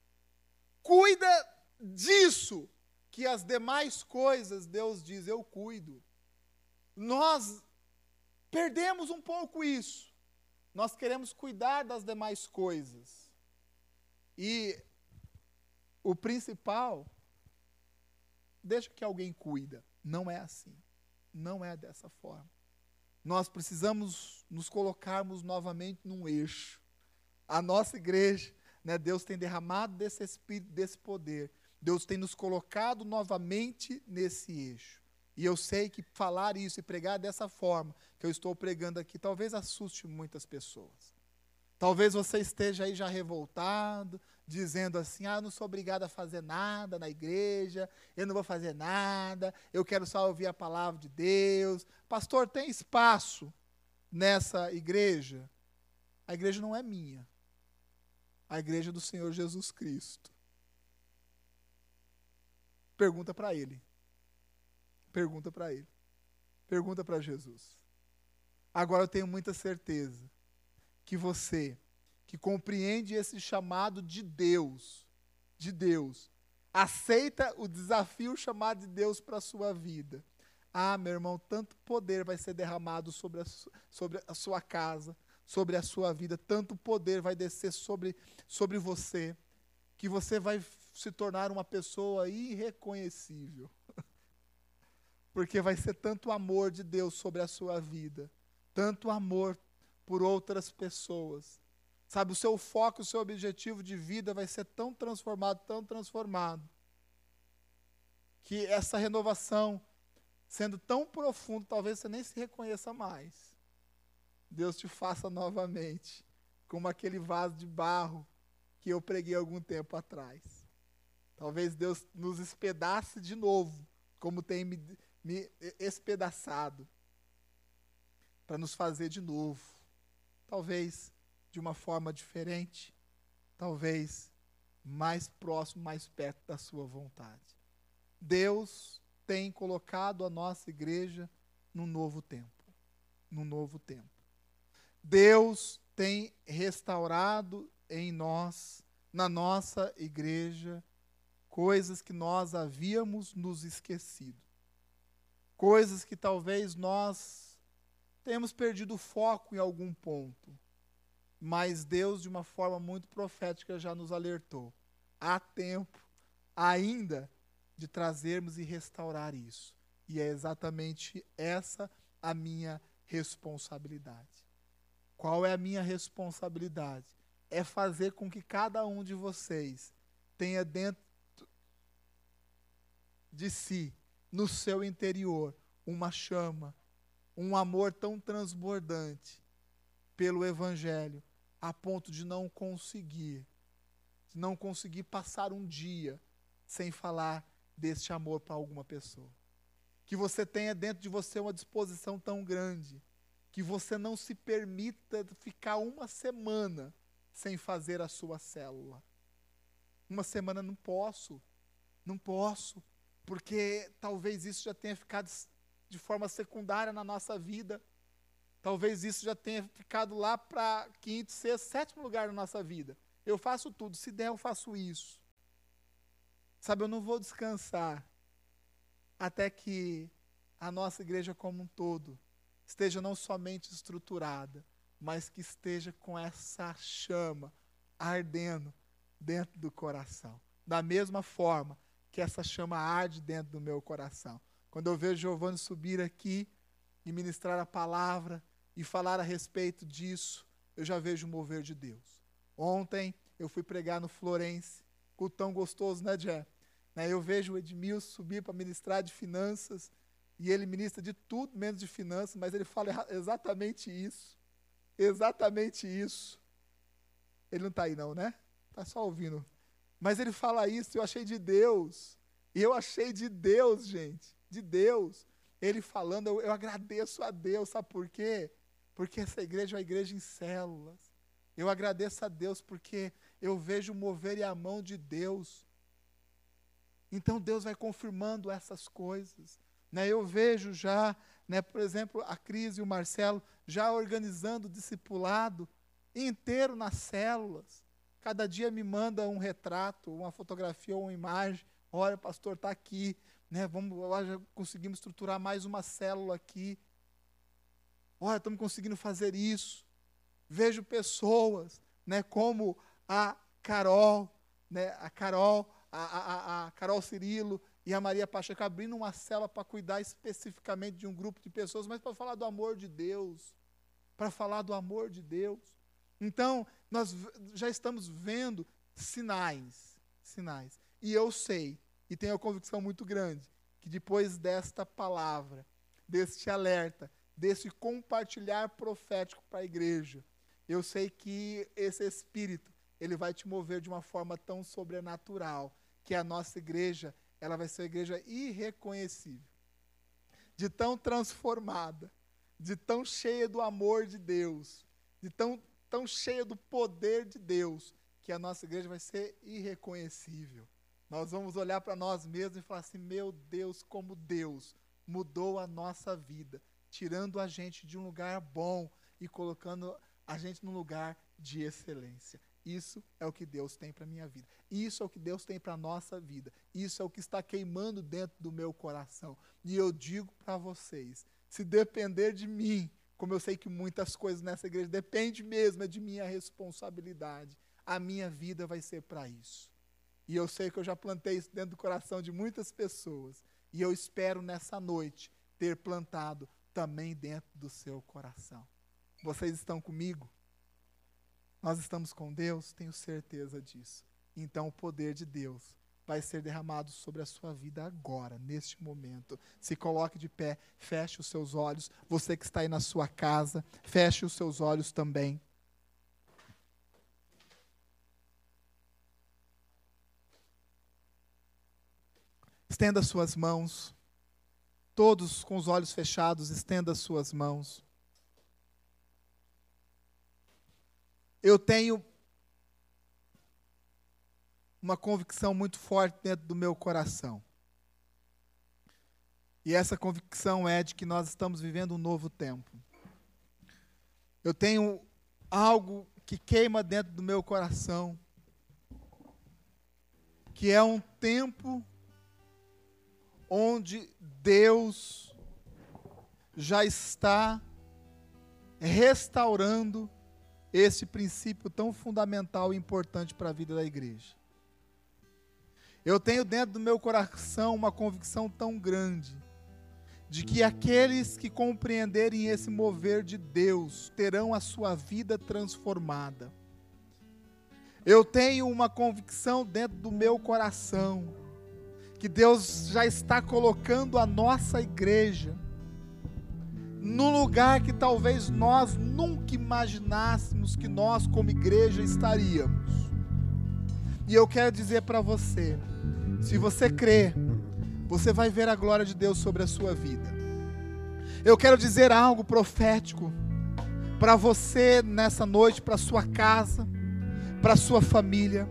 Cuida disso, que as demais coisas Deus diz, eu cuido. Nós perdemos um pouco isso. Nós queremos cuidar das demais coisas. E o principal, deixa que alguém cuida. Não é assim. Não é dessa forma nós precisamos nos colocarmos novamente num eixo. A nossa igreja, né, Deus tem derramado desse espírito, desse poder. Deus tem nos colocado novamente nesse eixo. E eu sei que falar isso e pregar dessa forma que eu estou pregando aqui talvez assuste muitas pessoas. Talvez você esteja aí já revoltado, dizendo assim: ah, eu não sou obrigado a fazer nada na igreja, eu não vou fazer nada, eu quero só ouvir a palavra de Deus. Pastor, tem espaço nessa igreja? A igreja não é minha, a igreja é do Senhor Jesus Cristo. Pergunta para ele. Pergunta para ele. Pergunta para Jesus. Agora eu tenho muita certeza que você, que compreende esse chamado de Deus, de Deus, aceita o desafio chamado de Deus para a sua vida. Ah, meu irmão, tanto poder vai ser derramado sobre a, sobre a sua casa, sobre a sua vida, tanto poder vai descer sobre, sobre você, que você vai se tornar uma pessoa irreconhecível. Porque vai ser tanto amor de Deus sobre a sua vida, tanto amor, por outras pessoas. Sabe, o seu foco, o seu objetivo de vida vai ser tão transformado, tão transformado, que essa renovação, sendo tão profunda, talvez você nem se reconheça mais. Deus te faça novamente, como aquele vaso de barro que eu preguei algum tempo atrás. Talvez Deus nos espedace de novo, como tem me, me espedaçado, para nos fazer de novo talvez de uma forma diferente, talvez mais próximo, mais perto da sua vontade. Deus tem colocado a nossa igreja num novo tempo, num novo tempo. Deus tem restaurado em nós, na nossa igreja, coisas que nós havíamos nos esquecido. Coisas que talvez nós temos perdido foco em algum ponto. Mas Deus, de uma forma muito profética, já nos alertou. Há tempo ainda de trazermos e restaurar isso. E é exatamente essa a minha responsabilidade. Qual é a minha responsabilidade? É fazer com que cada um de vocês tenha dentro de si, no seu interior, uma chama, um amor tão transbordante pelo Evangelho, a ponto de não conseguir, de não conseguir passar um dia sem falar deste amor para alguma pessoa. Que você tenha dentro de você uma disposição tão grande que você não se permita ficar uma semana sem fazer a sua célula. Uma semana não posso, não posso, porque talvez isso já tenha ficado de forma secundária na nossa vida. Talvez isso já tenha ficado lá para quinto, sexto, sétimo lugar na nossa vida. Eu faço tudo, se der, eu faço isso. Sabe, eu não vou descansar até que a nossa igreja como um todo esteja não somente estruturada, mas que esteja com essa chama ardendo dentro do coração. Da mesma forma que essa chama arde dentro do meu coração. Quando eu vejo Giovanni subir aqui e ministrar a palavra e falar a respeito disso, eu já vejo o mover de Deus. Ontem eu fui pregar no Florence, cultão gostoso, né, Jé? Né, eu vejo o Edmilson subir para ministrar de finanças, e ele ministra de tudo menos de finanças, mas ele fala exatamente isso. Exatamente isso. Ele não está aí, não, né? Está só ouvindo. Mas ele fala isso, eu achei de Deus. E eu achei de Deus, gente. De Deus. Ele falando, eu, eu agradeço a Deus, sabe por quê? Porque essa igreja é uma igreja em células. Eu agradeço a Deus porque eu vejo mover e a mão de Deus. Então Deus vai confirmando essas coisas. Né? Eu vejo já, né, por exemplo, a Cris e o Marcelo já organizando o discipulado inteiro nas células. Cada dia me manda um retrato, uma fotografia ou uma imagem. Olha, pastor, está aqui. Né? Vamos, já conseguimos estruturar mais uma célula aqui. Olha, estamos conseguindo fazer isso vejo pessoas, né, como a Carol, né, a Carol, a, a, a Carol Cirilo e a Maria Pacheco abrindo uma cela para cuidar especificamente de um grupo de pessoas, mas para falar do amor de Deus, para falar do amor de Deus. Então, nós já estamos vendo sinais, sinais. E eu sei, e tenho a convicção muito grande, que depois desta palavra, deste alerta, desse compartilhar profético para a igreja, eu sei que esse Espírito, ele vai te mover de uma forma tão sobrenatural, que a nossa igreja, ela vai ser uma igreja irreconhecível. De tão transformada, de tão cheia do amor de Deus, de tão, tão cheia do poder de Deus, que a nossa igreja vai ser irreconhecível. Nós vamos olhar para nós mesmos e falar assim: meu Deus, como Deus mudou a nossa vida, tirando a gente de um lugar bom e colocando a gente num lugar de excelência. Isso é o que Deus tem para a minha vida. Isso é o que Deus tem para a nossa vida. Isso é o que está queimando dentro do meu coração. E eu digo para vocês: se depender de mim, como eu sei que muitas coisas nessa igreja depende mesmo, é de minha responsabilidade. A minha vida vai ser para isso. E eu sei que eu já plantei isso dentro do coração de muitas pessoas. E eu espero nessa noite ter plantado também dentro do seu coração. Vocês estão comigo? Nós estamos com Deus, tenho certeza disso. Então o poder de Deus vai ser derramado sobre a sua vida agora, neste momento. Se coloque de pé, feche os seus olhos. Você que está aí na sua casa, feche os seus olhos também. Estenda suas mãos. Todos com os olhos fechados, estenda suas mãos. eu tenho uma convicção muito forte dentro do meu coração. E essa convicção é de que nós estamos vivendo um novo tempo. Eu tenho algo que queima dentro do meu coração, que é um tempo onde Deus já está restaurando esse princípio tão fundamental e importante para a vida da igreja. Eu tenho dentro do meu coração uma convicção tão grande de que aqueles que compreenderem esse mover de Deus terão a sua vida transformada. Eu tenho uma convicção dentro do meu coração que Deus já está colocando a nossa igreja no lugar que talvez nós nunca imaginássemos que nós, como igreja, estaríamos. E eu quero dizer para você: se você crê, você vai ver a glória de Deus sobre a sua vida. Eu quero dizer algo profético para você nessa noite, para sua casa, para sua família.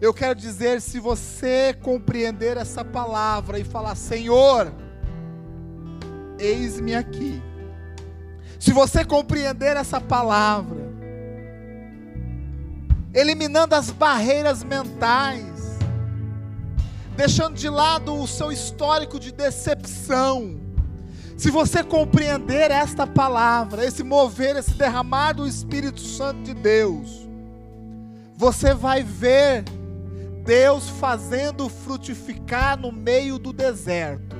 Eu quero dizer, se você compreender essa palavra e falar, Senhor, eis-me aqui. Se você compreender essa palavra, eliminando as barreiras mentais, deixando de lado o seu histórico de decepção, se você compreender esta palavra, esse mover, esse derramar do Espírito Santo de Deus, você vai ver Deus fazendo frutificar no meio do deserto.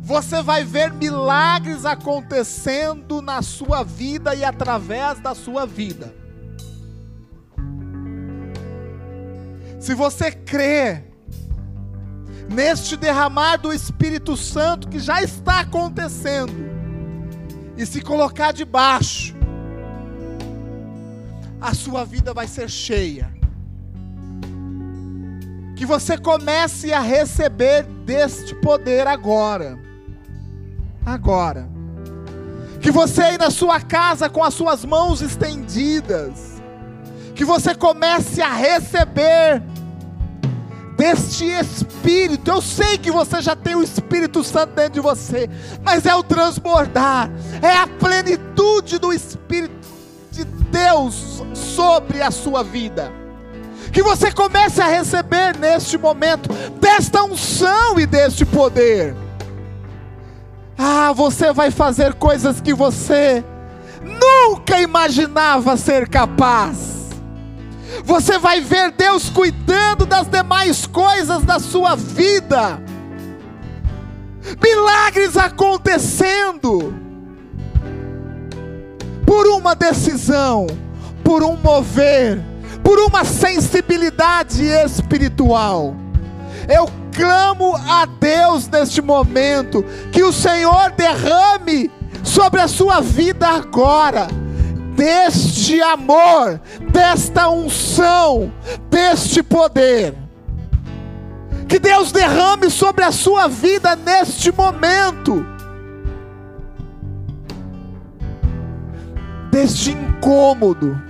Você vai ver milagres acontecendo na sua vida e através da sua vida. Se você crê neste derramar do Espírito Santo que já está acontecendo, e se colocar debaixo, a sua vida vai ser cheia. Que você comece a receber deste poder agora. Agora. Que você aí na sua casa com as suas mãos estendidas, que você comece a receber deste Espírito. Eu sei que você já tem o Espírito Santo dentro de você, mas é o transbordar, é a plenitude do Espírito de Deus sobre a sua vida. Que você comece a receber neste momento desta unção e deste poder. Ah, você vai fazer coisas que você nunca imaginava ser capaz. Você vai ver Deus cuidando das demais coisas da sua vida, milagres acontecendo, por uma decisão, por um mover, por uma sensibilidade espiritual. Eu clamo a Deus neste momento, que o Senhor derrame sobre a sua vida agora deste amor, desta unção, deste poder. Que Deus derrame sobre a sua vida neste momento. Deste incômodo,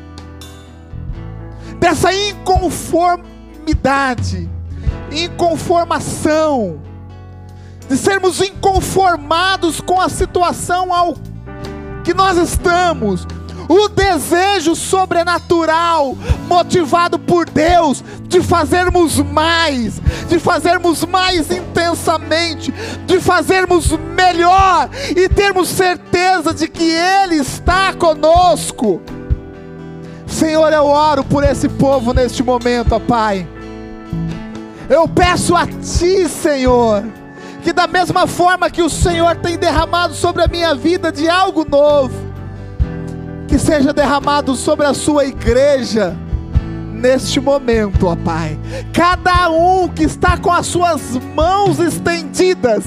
dessa inconformidade, inconformação, de sermos inconformados com a situação ao que nós estamos, o desejo sobrenatural, motivado por Deus, de fazermos mais, de fazermos mais intensamente, de fazermos melhor e termos certeza de que Ele está conosco. Senhor, eu oro por esse povo neste momento, ó Pai. Eu peço a Ti, Senhor, que da mesma forma que o Senhor tem derramado sobre a minha vida de algo novo, que seja derramado sobre a sua igreja neste momento, ó Pai. Cada um que está com as suas mãos estendidas,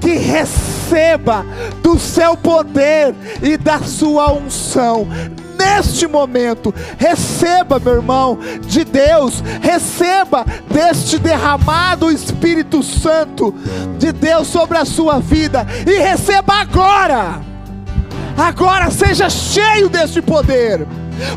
que receba do seu poder e da sua unção. Neste momento, receba, meu irmão, de Deus, receba deste derramado Espírito Santo de Deus sobre a sua vida e receba agora agora seja cheio deste poder.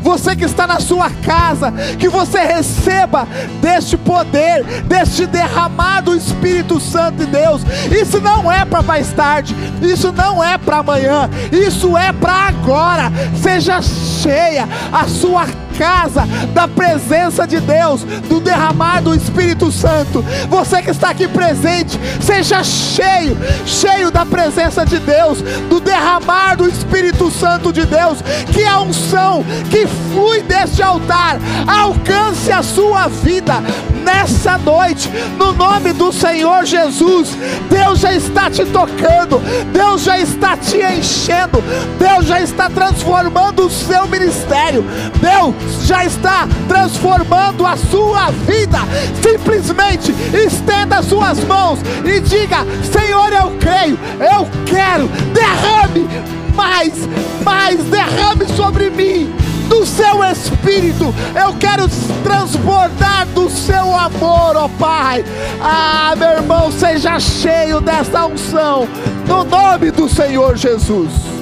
Você que está na sua casa, que você receba deste poder, deste derramado Espírito Santo de Deus. Isso não é para mais tarde, isso não é para amanhã, isso é para agora. Seja cheia a sua casa da presença de Deus, do derramar do Espírito Santo. Você que está aqui presente, seja cheio, cheio da presença de Deus, do derramar do Espírito Santo de Deus, que a unção que flui deste altar alcance a sua vida nessa noite, no nome do Senhor Jesus. Deus já está te tocando, Deus já está te enchendo, Deus já está transformando o seu ministério, Deus já está transformando a sua vida. Simplesmente estenda as suas mãos e diga: Senhor, eu creio, eu quero, derrame mais, mais, derrame sobre mim do seu espírito, eu quero transbordar do seu amor, ó Pai. Ah, meu irmão, seja cheio dessa unção, no nome do Senhor Jesus.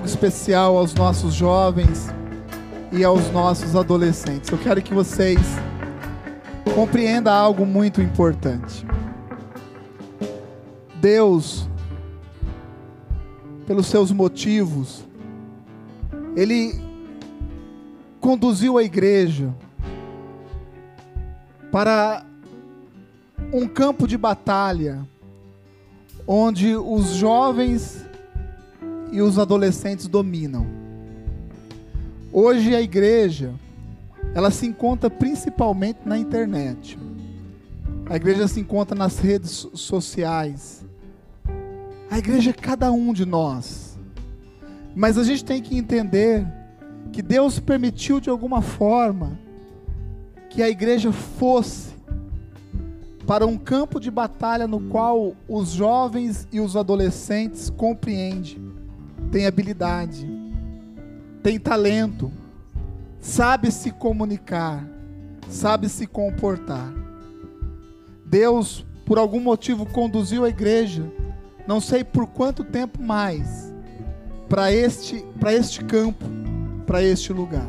Algo especial aos nossos jovens e aos nossos adolescentes. Eu quero que vocês compreendam algo muito importante. Deus, pelos seus motivos, Ele conduziu a igreja para um campo de batalha, onde os jovens e os adolescentes dominam. Hoje a igreja, ela se encontra principalmente na internet. A igreja se encontra nas redes sociais. A igreja é cada um de nós. Mas a gente tem que entender que Deus permitiu de alguma forma que a igreja fosse para um campo de batalha no qual os jovens e os adolescentes compreendem tem habilidade, tem talento, sabe se comunicar, sabe se comportar. Deus, por algum motivo, conduziu a igreja, não sei por quanto tempo mais, para este, este campo, para este lugar.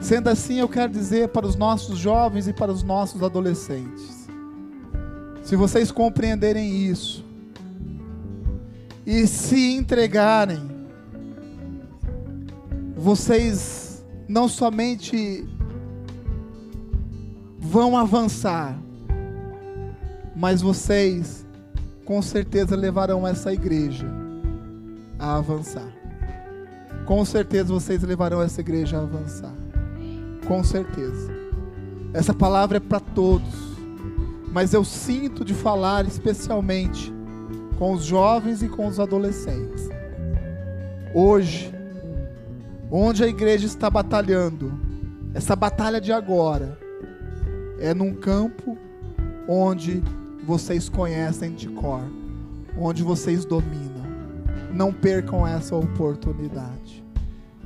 Sendo assim, eu quero dizer para os nossos jovens e para os nossos adolescentes: se vocês compreenderem isso, e se entregarem, vocês não somente vão avançar, mas vocês com certeza levarão essa igreja a avançar. Com certeza vocês levarão essa igreja a avançar. Com certeza. Essa palavra é para todos. Mas eu sinto de falar especialmente com os jovens e com os adolescentes. Hoje, onde a igreja está batalhando, essa batalha de agora, é num campo onde vocês conhecem de cor, onde vocês dominam. Não percam essa oportunidade.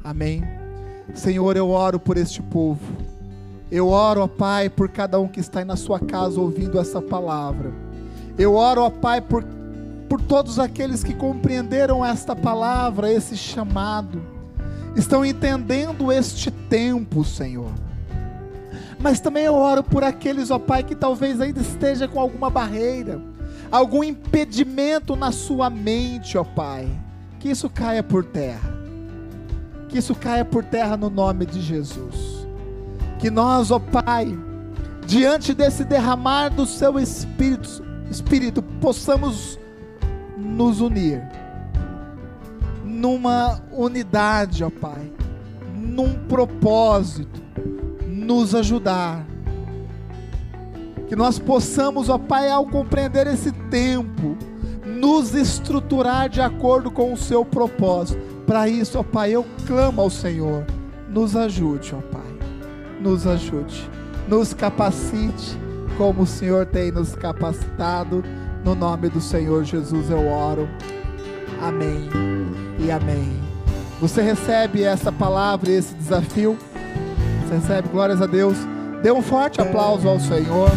Amém. Senhor, eu oro por este povo. Eu oro, ó Pai, por cada um que está aí na sua casa ouvindo essa palavra. Eu oro, ó Pai, por, por todos aqueles que compreenderam esta palavra, esse chamado, estão entendendo este tempo, Senhor. Mas também eu oro por aqueles, ó Pai, que talvez ainda esteja com alguma barreira, algum impedimento na sua mente, ó Pai. Que isso caia por terra. Que isso caia por terra no nome de Jesus. Que nós, ó Pai, diante desse derramar do seu Espírito, Espírito, possamos nos unir numa unidade, ó Pai, num propósito, nos ajudar. Que nós possamos, ó Pai, ao compreender esse tempo, nos estruturar de acordo com o seu propósito. Para isso, ó Pai, eu clamo ao Senhor, nos ajude, ó Pai, nos ajude, nos capacite, como o Senhor tem nos capacitado. No nome do Senhor Jesus eu oro. Amém e amém. Você recebe essa palavra esse desafio? Você recebe, glórias a Deus. Dê um forte aplauso ao Senhor.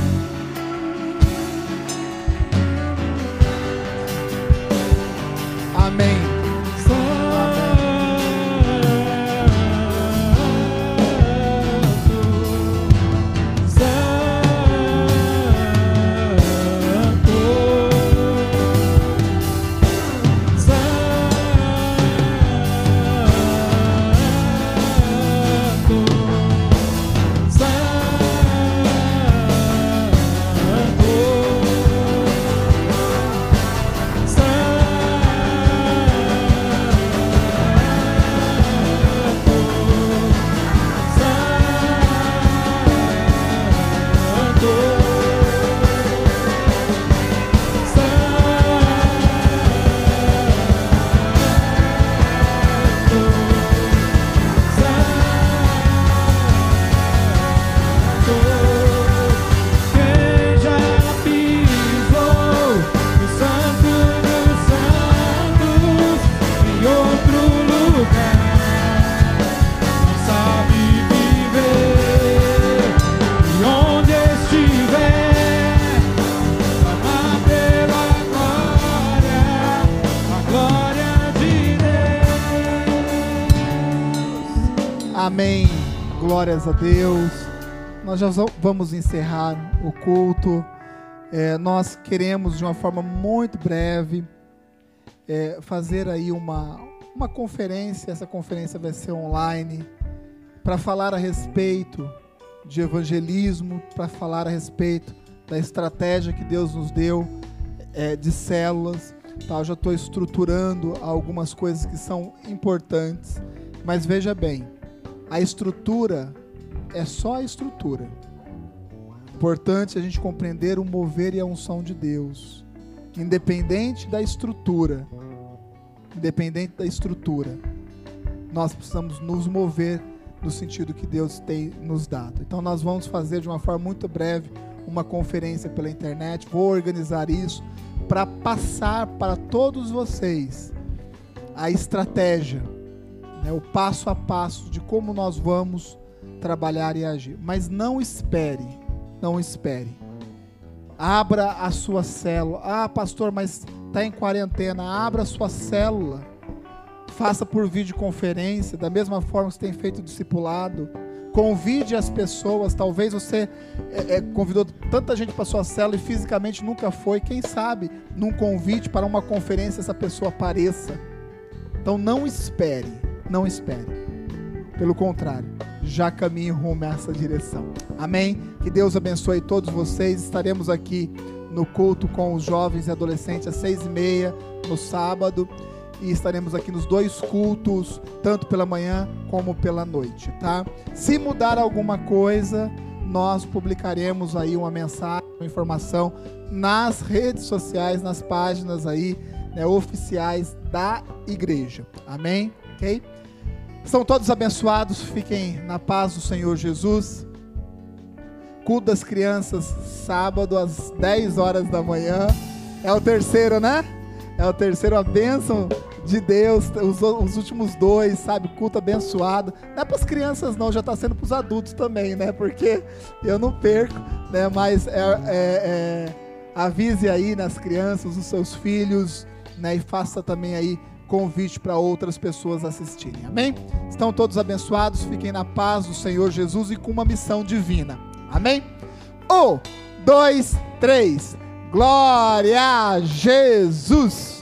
Amém. Glórias a Deus. Nós já vamos encerrar o culto. É, nós queremos, de uma forma muito breve, é, fazer aí uma, uma conferência. Essa conferência vai ser online para falar a respeito de evangelismo, para falar a respeito da estratégia que Deus nos deu é, de células. Tá? Eu já estou estruturando algumas coisas que são importantes, mas veja bem, a estrutura é só a estrutura. Importante a gente compreender o mover e a unção de Deus. Independente da estrutura, independente da estrutura, nós precisamos nos mover no sentido que Deus tem nos dado. Então nós vamos fazer de uma forma muito breve uma conferência pela internet. Vou organizar isso para passar para todos vocês a estratégia, né, o passo a passo de como nós vamos trabalhar e agir. Mas não espere, não espere. Abra a sua célula. Ah, pastor, mas está em quarentena. Abra a sua célula. Faça por videoconferência, da mesma forma que você tem feito discipulado. Convide as pessoas. Talvez você é, é, convidou tanta gente para sua célula e fisicamente nunca foi. Quem sabe, num convite para uma conferência, essa pessoa apareça. Então não espere, não espere. Pelo contrário, já caminhe rumo a essa direção. Amém? Que Deus abençoe todos vocês. Estaremos aqui no culto com os jovens e adolescentes às seis e meia no sábado. E estaremos aqui nos dois cultos, tanto pela manhã como pela noite, tá? Se mudar alguma coisa, nós publicaremos aí uma mensagem, uma informação nas redes sociais, nas páginas aí né, oficiais da igreja. Amém? Ok? São todos abençoados, fiquem na paz do Senhor Jesus. Culto das crianças, sábado às 10 horas da manhã. É o terceiro, né? É o terceiro, a bênção de Deus, os, os últimos dois, sabe? Culto abençoado. Não é para as crianças, não, já está sendo para os adultos também, né? Porque eu não perco, né? Mas é, é, é, avise aí nas crianças, os seus filhos, né? E faça também aí convite para outras pessoas assistirem. Amém? Estão todos abençoados, fiquem na paz do Senhor Jesus e com uma missão divina. Amém? Um, dois, três. Glória a Jesus!